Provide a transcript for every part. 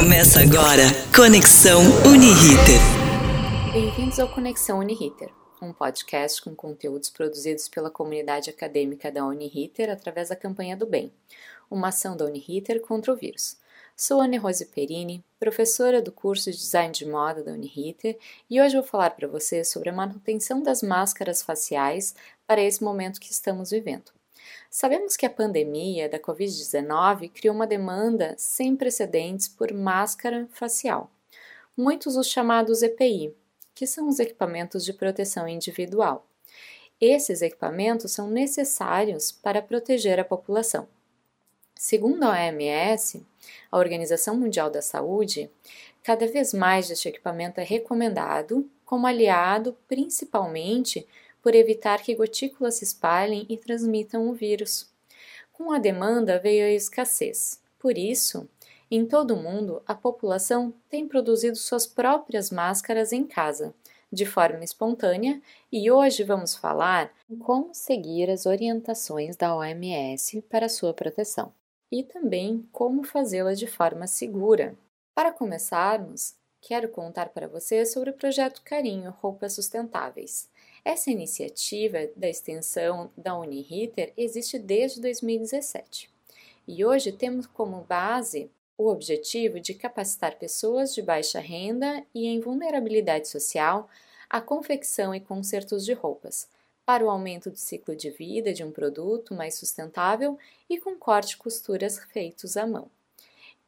Começa agora Conexão Uniriter. Bem-vindos ao Conexão Uniriter, um podcast com conteúdos produzidos pela comunidade acadêmica da Uniriter através da campanha do bem, uma ação da Uniriter contra o vírus. Sou Anne Rose Perini, professora do curso de Design de Moda da Uniriter, e hoje vou falar para você sobre a manutenção das máscaras faciais para esse momento que estamos vivendo. Sabemos que a pandemia da Covid-19 criou uma demanda sem precedentes por máscara facial, muitos os chamados EPI, que são os equipamentos de proteção individual. Esses equipamentos são necessários para proteger a população. Segundo a OMS, a Organização Mundial da Saúde, cada vez mais este equipamento é recomendado como aliado principalmente por evitar que gotículas se espalhem e transmitam o vírus. Com a demanda veio a escassez. Por isso, em todo o mundo, a população tem produzido suas próprias máscaras em casa, de forma espontânea, e hoje vamos falar como seguir as orientações da OMS para sua proteção e também como fazê-la de forma segura. Para começarmos, quero contar para você sobre o projeto Carinho Roupas Sustentáveis. Essa iniciativa da extensão da Uniriter existe desde 2017 e hoje temos como base o objetivo de capacitar pessoas de baixa renda e em vulnerabilidade social à confecção e consertos de roupas, para o aumento do ciclo de vida de um produto mais sustentável e com corte e costuras feitos à mão.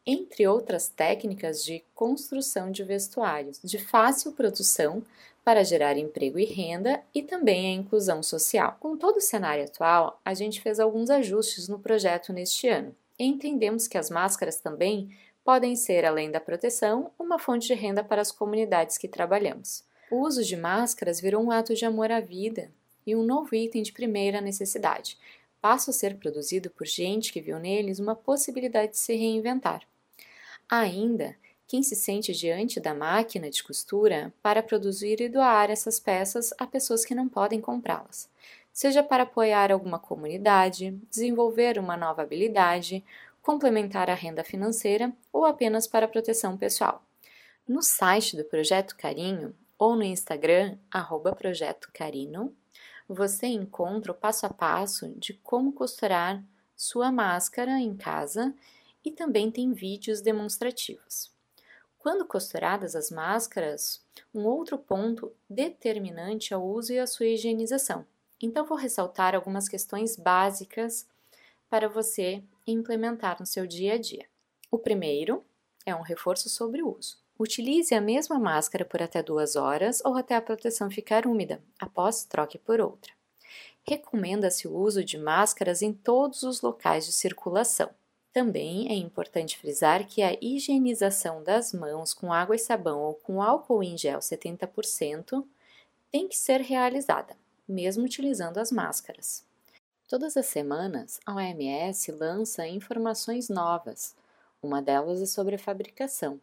Entre outras técnicas de construção de vestuários de fácil produção para gerar emprego e renda e também a inclusão social. Com todo o cenário atual, a gente fez alguns ajustes no projeto neste ano entendemos que as máscaras também podem ser, além da proteção, uma fonte de renda para as comunidades que trabalhamos. O uso de máscaras virou um ato de amor à vida e um novo item de primeira necessidade. Passa a ser produzido por gente que viu neles uma possibilidade de se reinventar. Ainda, quem se sente diante da máquina de costura para produzir e doar essas peças a pessoas que não podem comprá-las, seja para apoiar alguma comunidade, desenvolver uma nova habilidade, complementar a renda financeira ou apenas para proteção pessoal. No site do Projeto Carinho ou no Instagram, arroba Projeto Carino, você encontra o passo a passo de como costurar sua máscara em casa e também tem vídeos demonstrativos. Quando costuradas as máscaras, um outro ponto determinante é o uso e a sua higienização. Então, vou ressaltar algumas questões básicas para você implementar no seu dia a dia. O primeiro é um reforço sobre o uso. Utilize a mesma máscara por até duas horas ou até a proteção ficar úmida, após troque por outra. Recomenda-se o uso de máscaras em todos os locais de circulação. Também é importante frisar que a higienização das mãos com água e sabão ou com álcool em gel 70% tem que ser realizada, mesmo utilizando as máscaras. Todas as semanas, a OMS lança informações novas. Uma delas é sobre a fabricação.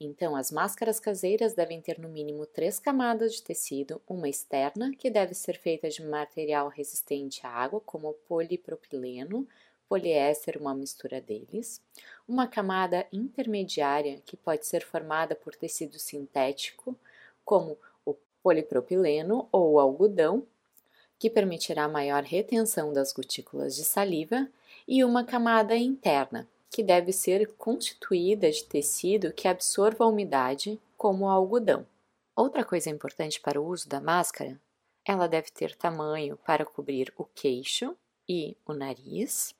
Então, as máscaras caseiras devem ter no mínimo três camadas de tecido: uma externa, que deve ser feita de material resistente à água, como polipropileno, poliéster, uma mistura deles, uma camada intermediária que pode ser formada por tecido sintético, como o polipropileno ou o algodão, que permitirá maior retenção das gotículas de saliva, e uma camada interna, que deve ser constituída de tecido que absorva a umidade, como o algodão. Outra coisa importante para o uso da máscara, ela deve ter tamanho para cobrir o queixo e o nariz,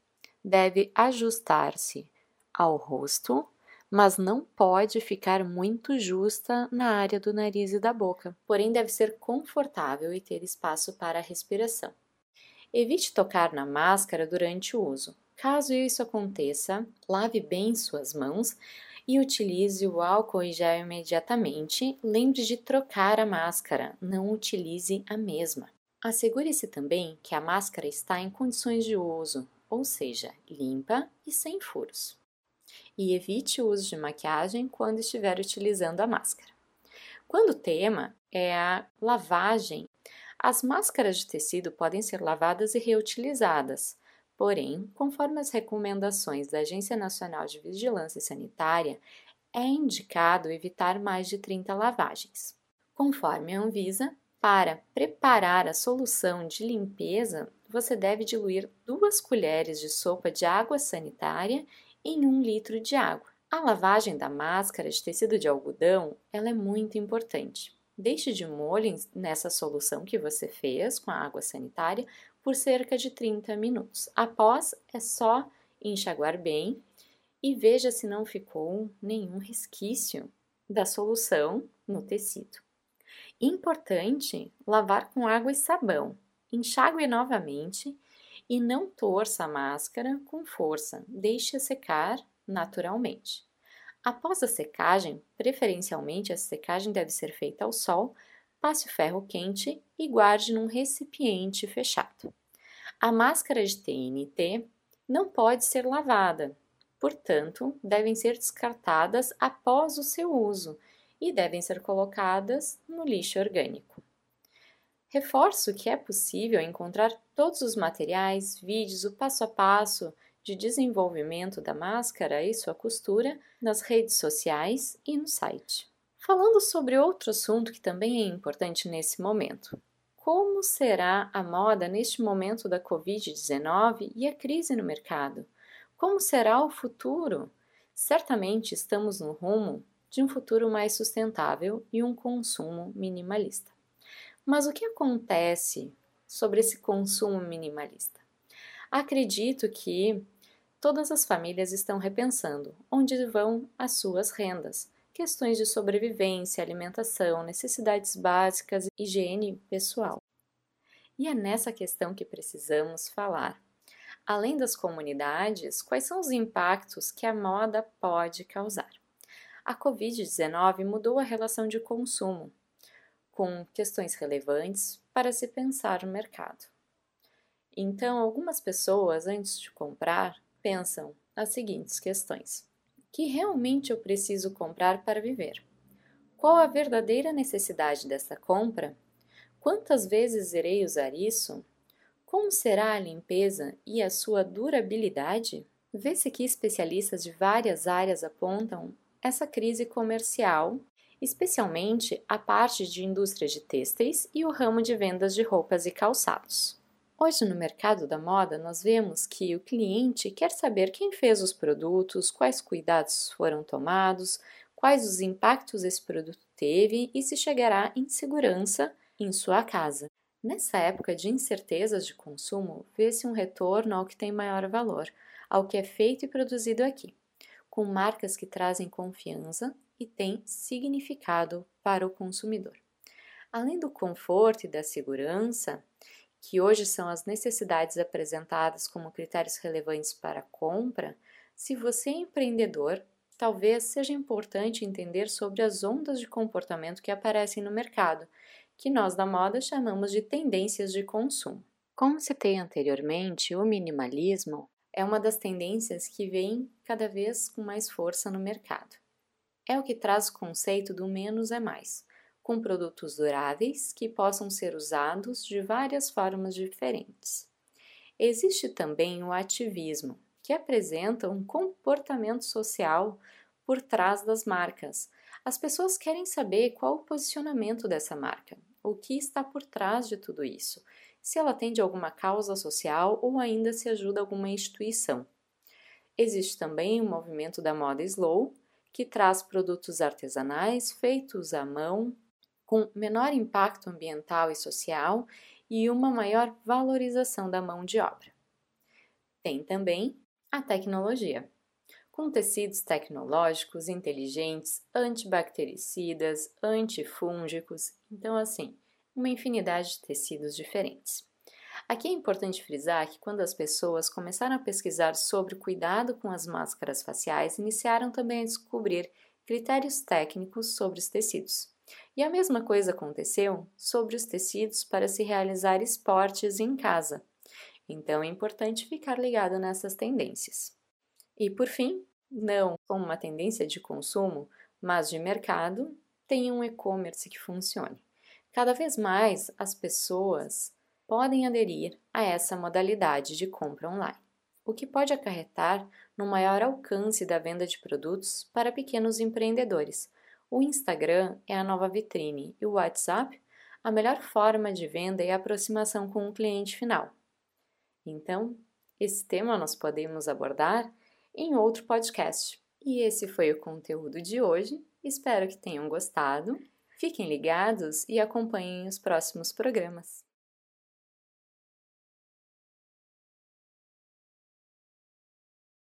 deve ajustar-se ao rosto, mas não pode ficar muito justa na área do nariz e da boca, porém deve ser confortável e ter espaço para a respiração. Evite tocar na máscara durante o uso. Caso isso aconteça, lave bem suas mãos e utilize o álcool em gel imediatamente. Lembre de trocar a máscara, não utilize a mesma. Assegure-se também que a máscara está em condições de uso, ou seja, limpa e sem furos. E evite o uso de maquiagem quando estiver utilizando a máscara. Quando o tema é a lavagem, as máscaras de tecido podem ser lavadas e reutilizadas, porém, conforme as recomendações da Agência Nacional de Vigilância Sanitária, é indicado evitar mais de 30 lavagens. Conforme a Anvisa, para preparar a solução de limpeza, você deve diluir duas colheres de sopa de água sanitária em um litro de água. A lavagem da máscara de tecido de algodão ela é muito importante. Deixe de molho nessa solução que você fez com a água sanitária por cerca de 30 minutos. Após, é só enxaguar bem e veja se não ficou nenhum resquício da solução no tecido. Importante lavar com água e sabão. Enxague novamente e não torça a máscara com força, deixe-a secar naturalmente. Após a secagem, preferencialmente a secagem deve ser feita ao sol, passe o ferro quente e guarde num recipiente fechado. A máscara de TNT não pode ser lavada, portanto, devem ser descartadas após o seu uso e devem ser colocadas no lixo orgânico. Reforço que é possível encontrar todos os materiais, vídeos, o passo a passo de desenvolvimento da máscara e sua costura nas redes sociais e no site. Falando sobre outro assunto que também é importante nesse momento. Como será a moda neste momento da Covid-19 e a crise no mercado? Como será o futuro? Certamente estamos no rumo de um futuro mais sustentável e um consumo minimalista. Mas o que acontece sobre esse consumo minimalista? Acredito que todas as famílias estão repensando onde vão as suas rendas, questões de sobrevivência, alimentação, necessidades básicas, higiene pessoal. E é nessa questão que precisamos falar. Além das comunidades, quais são os impactos que a moda pode causar? A Covid-19 mudou a relação de consumo, com questões relevantes para se pensar no mercado. Então, algumas pessoas, antes de comprar, pensam as seguintes questões: que realmente eu preciso comprar para viver? Qual a verdadeira necessidade dessa compra? Quantas vezes irei usar isso? Como será a limpeza e a sua durabilidade? Vê-se que especialistas de várias áreas apontam essa crise comercial, especialmente a parte de indústria de têxteis e o ramo de vendas de roupas e calçados. Hoje, no mercado da moda, nós vemos que o cliente quer saber quem fez os produtos, quais cuidados foram tomados, quais os impactos esse produto teve e se chegará em segurança em sua casa. Nessa época de incertezas de consumo, vê-se um retorno ao que tem maior valor, ao que é feito e produzido aqui, com marcas que trazem confiança e têm significado para o consumidor. Além do conforto e da segurança, que hoje são as necessidades apresentadas como critérios relevantes para a compra, se você é empreendedor, talvez seja importante entender sobre as ondas de comportamento que aparecem no mercado, que nós da moda chamamos de tendências de consumo. Como citei anteriormente, o minimalismo é uma das tendências que vem cada vez com mais força no mercado. É o que traz o conceito do menos é mais com produtos duráveis que possam ser usados de várias formas diferentes. Existe também o ativismo, que apresenta um comportamento social por trás das marcas. As pessoas querem saber qual o posicionamento dessa marca, o que está por trás de tudo isso, se ela atende alguma causa social ou ainda se ajuda alguma instituição. Existe também o movimento da moda slow, que traz produtos artesanais feitos à mão com menor impacto ambiental e social e uma maior valorização da mão de obra. Tem também a tecnologia, com tecidos tecnológicos inteligentes, antibactericidas, antifúngicos, então assim, uma infinidade de tecidos diferentes. Aqui é importante frisar que quando as pessoas começaram a pesquisar sobre cuidado com as máscaras faciais, iniciaram também a descobrir critérios técnicos sobre os tecidos. E a mesma coisa aconteceu sobre os tecidos para se realizar esportes em casa. Então é importante ficar ligado nessas tendências. E por fim, não como uma tendência de consumo, mas de mercado, tem um e-commerce que funcione. Cada vez mais as pessoas podem aderir a essa modalidade de compra online, o que pode acarretar no maior alcance da venda de produtos para pequenos empreendedores. O Instagram é a nova vitrine e o WhatsApp a melhor forma de venda e aproximação com o cliente final. Então, esse tema nós podemos abordar em outro podcast. E esse foi o conteúdo de hoje. Espero que tenham gostado. Fiquem ligados e acompanhem os próximos programas.